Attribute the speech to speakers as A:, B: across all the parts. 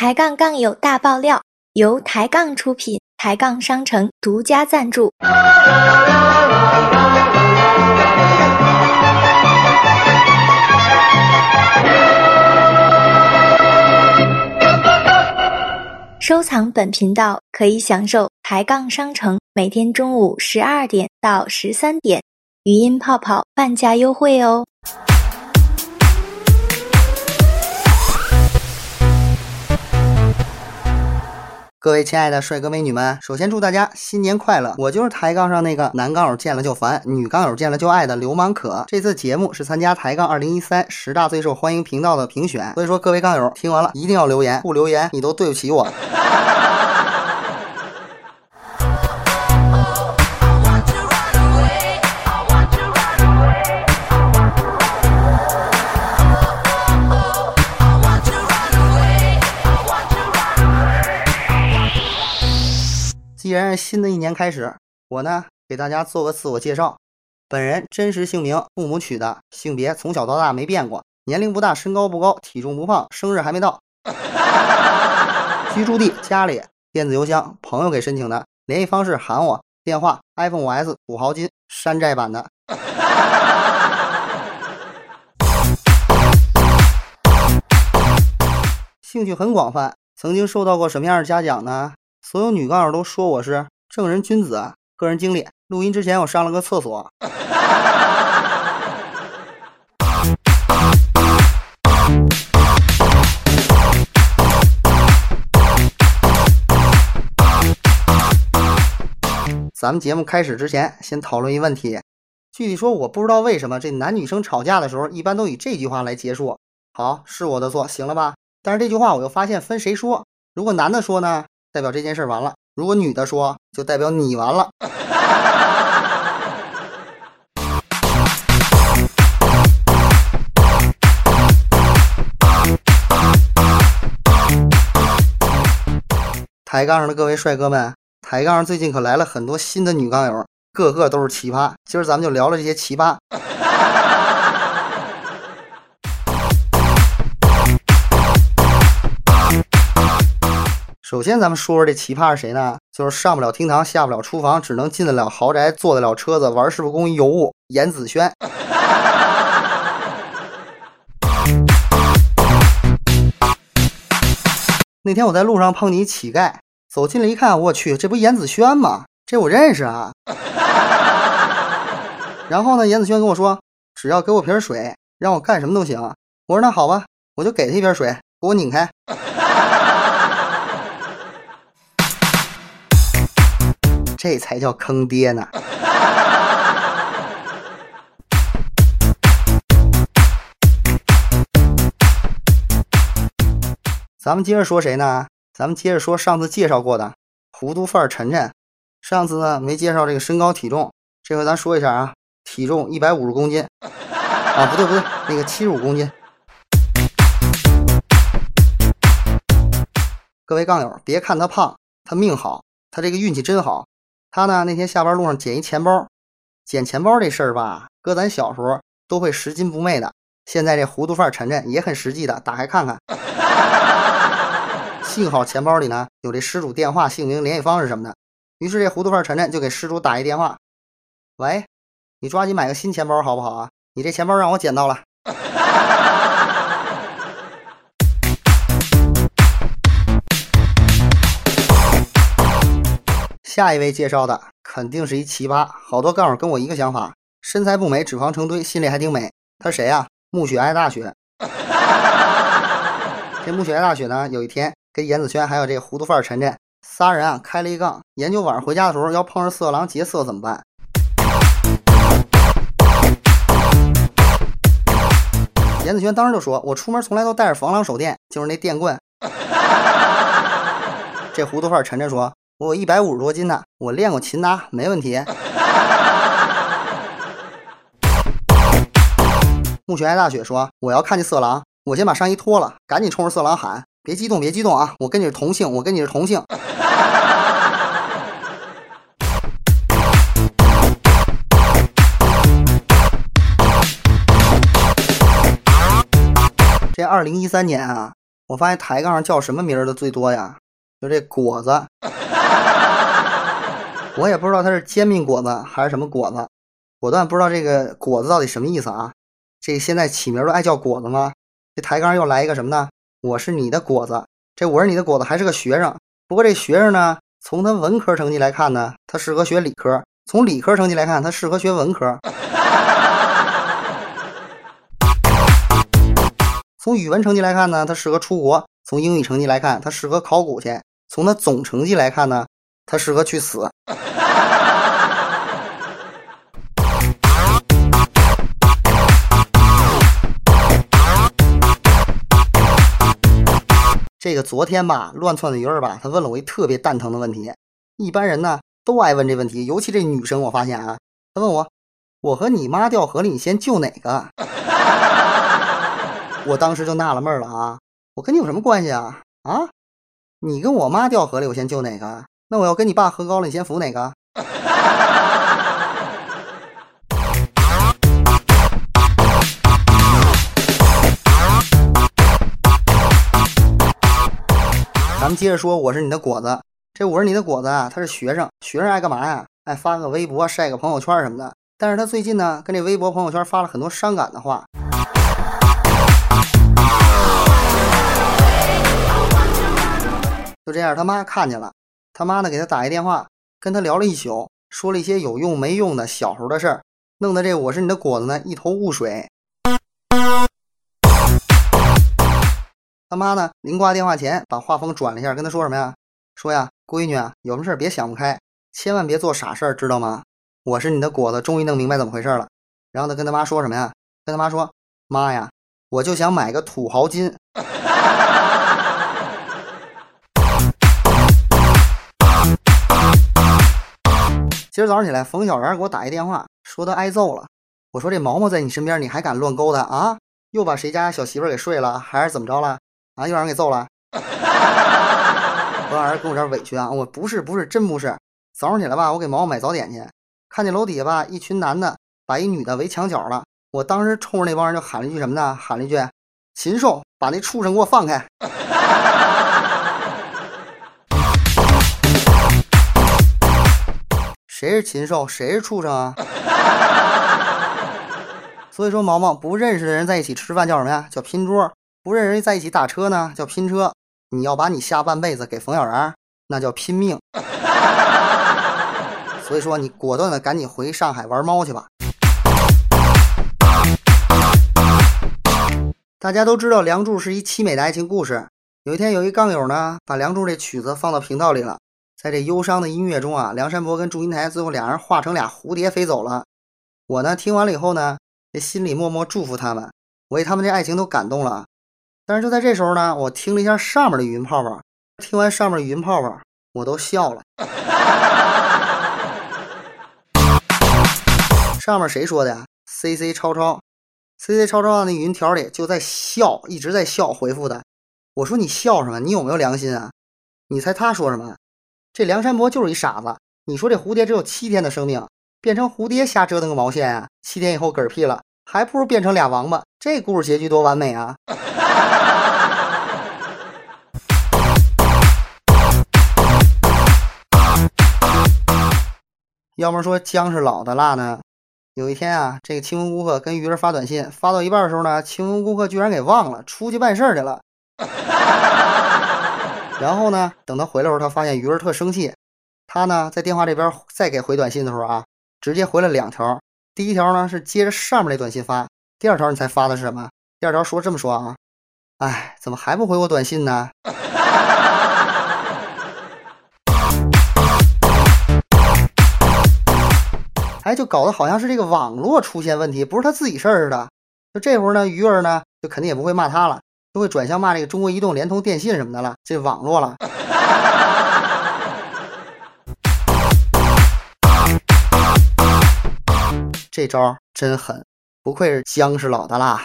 A: 抬杠杠友大爆料，由抬杠出品，抬杠商城独家赞助。收藏本频道可以享受抬杠商城每天中午十二点到十三点语音泡泡半价优惠哦。
B: 各位亲爱的帅哥美女们，首先祝大家新年快乐！我就是抬杠上那个男杠友见了就烦，女杠友见了就爱的流氓可。这次节目是参加抬杠二零一三十大最受欢迎频道的评选，所以说各位杠友听完了一定要留言，不留言你都对不起我。既然新的一年开始，我呢给大家做个自我介绍。本人真实姓名父母取的，性别从小到大没变过，年龄不大，身高不高，体重不胖，生日还没到。居住地家里，电子邮箱朋友给申请的，联系方式喊我，电话 iPhone 5S 土豪金山寨版的。兴趣很广泛，曾经受到过什么样的嘉奖呢？所有女杠友都说我是正人君子。个人经历，录音之前我上了个厕所。咱们节目开始之前，先讨论一问题。具体说，我不知道为什么这男女生吵架的时候，一般都以这句话来结束。好，是我的错，行了吧？但是这句话我又发现分谁说。如果男的说呢？代表这件事完了。如果女的说，就代表你完了。抬杠上的各位帅哥们，抬杠上最近可来了很多新的女杠友，个个都是奇葩。今儿咱们就聊聊这些奇葩。首先，咱们说说这奇葩是谁呢？就是上不了厅堂，下不了厨房，只能进得了豪宅，坐得了车子，玩师傅工艺尤物，严子轩。那天我在路上碰见乞丐，走进来一看，我去，这不严子轩吗？这我认识啊。然后呢，严子轩跟我说，只要给我瓶水，让我干什么都行。我说那好吧，我就给他一瓶水，给我拧开。这才叫坑爹呢！咱们接着说谁呢？咱们接着说上次介绍过的糊涂范儿晨晨。上次呢没介绍这个身高体重，这回咱说一下啊，体重一百五十公斤啊，不对不对，那个七十五公斤。各位杠友，别看他胖，他命好，他这个运气真好。他呢？那天下班路上捡一钱包，捡钱包这事儿吧，搁咱小时候都会拾金不昧的。现在这糊涂范儿晨晨也很实际的，打开看看。幸好钱包里呢有这失主电话、姓名、联系方式什么的。于是这糊涂范儿晨晨就给失主打一电话：“喂，你抓紧买个新钱包好不好啊？你这钱包让我捡到了。”下一位介绍的肯定是一奇葩，好多杠友跟我一个想法，身材不美，脂肪成堆，心里还挺美。他谁呀？暮雪爱大雪。这暮雪爱大雪呢，有一天跟严子轩还有这糊涂范儿晨晨仨人啊开了一杠，研究晚上回家的时候要碰上色狼劫色怎么办。严子轩当时就说：“我出门从来都带着防狼手电，就是那电棍。”这糊涂范儿晨晨说。我一百五十多斤呢，我练过擒拿，没问题。暮雪爱大雪说：“我要看见色狼，我先把上衣脱了，赶紧冲着色狼喊：别激动，别激动啊！我跟你是同性，我跟你是同性。”这二零一三年啊，我发现抬杠叫什么名儿的最多呀？就这果子，我也不知道它是煎饼果子还是什么果子，果断不知道这个果子到底什么意思啊？这现在起名都爱叫果子吗？这抬杠又来一个什么呢？我是你的果子，这我是你的果子还是个学生，不过这学生呢，从他文科成绩来看呢，他适合学理科；从理科成绩来看，他适合学文科。从语文成绩来看呢，他适合出国；从英语成绩来看，他适合考古去；从他总成绩来看呢，他适合去死。这个昨天吧，乱窜的鱼儿吧，他问了我一特别蛋疼的问题。一般人呢都爱问这问题，尤其这女生，我发现啊，她问我：“我和你妈掉河里，你先救哪个？” 我当时就纳了闷了啊，我跟你有什么关系啊？啊，你跟我妈掉河里，我先救哪个？那我要跟你爸喝高了，你先扶哪个？们接着说，我是你的果子。这我是你的果子啊，他是学生，学生爱干嘛呀？爱发个微博，晒个朋友圈什么的。但是他最近呢，跟这微博朋友圈发了很多伤感的话。就这样，他妈看见了，他妈呢给他打一电话，跟他聊了一宿，说了一些有用没用的小时候的事儿，弄得这我是你的果子呢一头雾水。他妈呢？临挂电话前，把话锋转了一下，跟他说什么呀？说呀，闺女啊，有什么事别想不开，千万别做傻事儿，知道吗？我是你的果子，终于弄明白怎么回事了。然后他跟他妈说什么呀？跟他妈说，妈呀，我就想买个土豪金。今儿早上起来，冯小然给我打一电话，说他挨揍了。我说这毛毛在你身边，你还敢乱勾搭啊？又把谁家小媳妇给睡了，还是怎么着了？啊！又让人给揍了。我老人跟我这委屈啊！我不是不是真不是。早上起来吧，我给毛毛买早点去，看见楼底下吧一群男的把一女的围墙角了。我当时冲着那帮人就喊了一句什么呢？喊了一句：“禽兽，把那畜生给我放开！”谁是禽兽？谁是畜生啊？所以说，毛毛不认识的人在一起吃饭叫什么呀？叫拼桌。不认人在一起打车呢，叫拼车。你要把你下半辈子给冯小然，那叫拼命。所以说，你果断的赶紧回上海玩猫去吧。大家都知道《梁祝》是一凄美的爱情故事。有一天，有一杠友呢，把《梁祝》这曲子放到频道里了。在这忧伤的音乐中啊，梁山伯跟祝英台最后俩人化成俩蝴蝶飞走了。我呢，听完了以后呢，这心里默默祝福他们，我为他们这爱情都感动了。但是就在这时候呢，我听了一下上面的语音泡泡，听完上面的语音泡泡，我都笑了。上面谁说的呀？C C 超超，C C 超超，那语音条里就在笑，一直在笑回复的。我说你笑什么？你有没有良心啊？你猜他说什么？这梁山伯就是一傻子。你说这蝴蝶只有七天的生命，变成蝴蝶瞎折腾个毛线啊？七天以后嗝屁了，还不如变成俩王八。这故事结局多完美啊！要么说姜是老的辣呢？有一天啊，这个清风顾客跟鱼儿发短信，发到一半的时候呢，清风顾客居然给忘了，出去办事去了。然后呢，等他回来时候，他发现鱼儿特生气。他呢，在电话这边再给回短信的时候啊，直接回了两条。第一条呢是接着上面那短信发，第二条你猜发的是什么？第二条说这么说啊，哎，怎么还不回我短信呢？哎，就搞得好像是这个网络出现问题，不是他自己事儿似的。就这会儿呢，鱼儿呢就肯定也不会骂他了，就会转向骂这个中国移动、联通、电信什么的了，这网络了。这招真狠，不愧是姜是老的辣。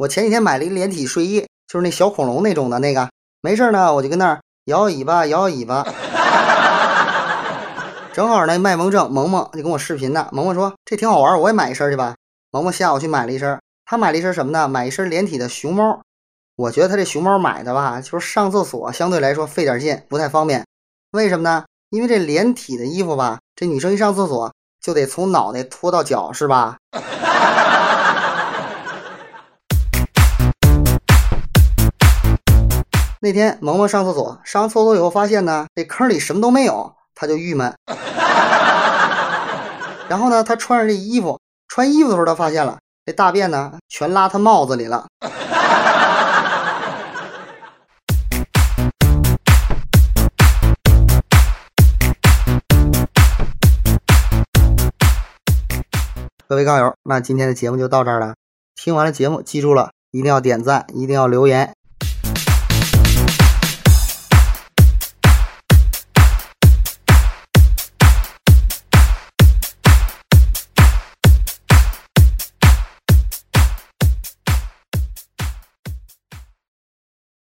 B: 我前几天买了一连体睡衣，就是那小恐龙那种的那个。没事呢，我就跟那儿摇摇尾巴，摇摇尾巴。正好那卖萌正萌萌就跟我视频呢。萌萌说这挺好玩，我也买一身去吧。萌萌下午去买了一身，他买了一身什么呢？买一身连体的熊猫。我觉得他这熊猫买的吧，就是上厕所相对来说费点劲，不太方便。为什么呢？因为这连体的衣服吧，这女生一上厕所就得从脑袋拖到脚，是吧？那天萌萌上厕所，上完厕所以后发现呢，这坑里什么都没有，他就郁闷。然后呢，他穿上这衣服，穿衣服的时候他发现了，这大便呢全拉他帽子里了。各位杠友，那今天的节目就到这儿了。听完了节目，记住了，一定要点赞，一定要留言，